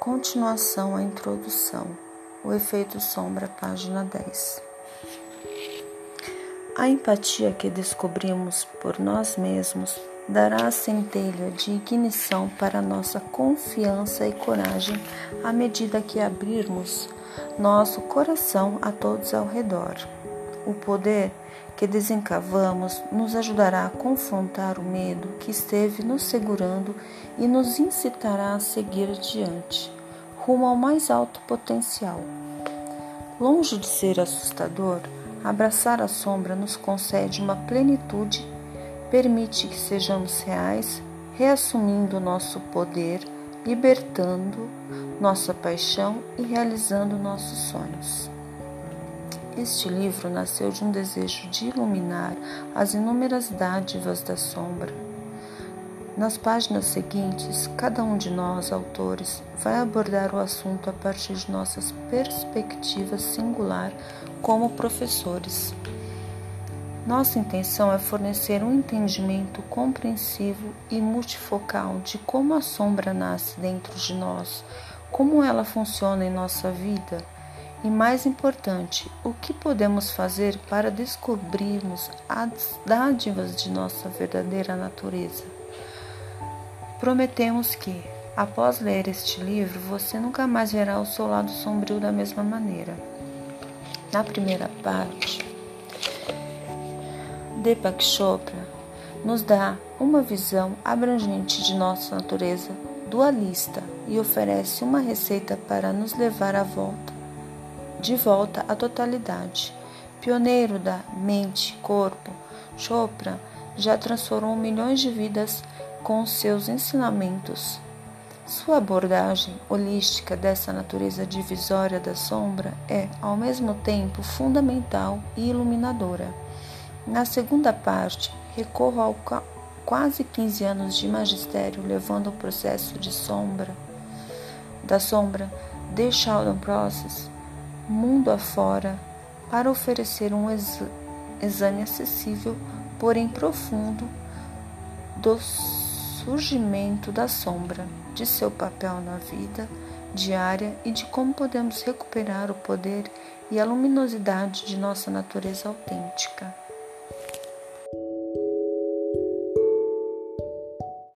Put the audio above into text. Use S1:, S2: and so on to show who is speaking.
S1: Continuação à introdução. O efeito sombra, página 10. A empatia que descobrimos por nós mesmos dará a centelha de ignição para nossa confiança e coragem à medida que abrirmos nosso coração a todos ao redor. O poder que desencavamos nos ajudará a confrontar o medo que esteve nos segurando e nos incitará a seguir adiante, rumo ao mais alto potencial. Longe de ser assustador, abraçar a sombra nos concede uma plenitude, permite que sejamos reais, reassumindo nosso poder, libertando nossa paixão e realizando nossos sonhos. Este livro nasceu de um desejo de iluminar as inúmeras dádivas da sombra. Nas páginas seguintes, cada um de nós, autores, vai abordar o assunto a partir de nossas perspectivas singular como professores. Nossa intenção é fornecer um entendimento compreensivo e multifocal de como a sombra nasce dentro de nós, como ela funciona em nossa vida e, mais importante, o que podemos fazer para descobrirmos as dádivas de nossa verdadeira natureza. Prometemos que, após ler este livro, você nunca mais verá o seu lado sombrio da mesma maneira. Na primeira parte, Deepak Chopra nos dá uma visão abrangente de nossa natureza dualista e oferece uma receita para nos levar à volta de volta à totalidade. Pioneiro da mente-corpo, Chopra já transformou milhões de vidas com seus ensinamentos. Sua abordagem holística dessa natureza divisória da sombra é, ao mesmo tempo, fundamental e iluminadora. Na segunda parte, recorro ao quase 15 anos de magistério levando o processo de sombra, da sombra, The Shadow Process, mundo afora para oferecer um exame acessível, porém profundo, do surgimento da sombra, de seu papel na vida diária e de como podemos recuperar o poder e a luminosidade de nossa natureza autêntica.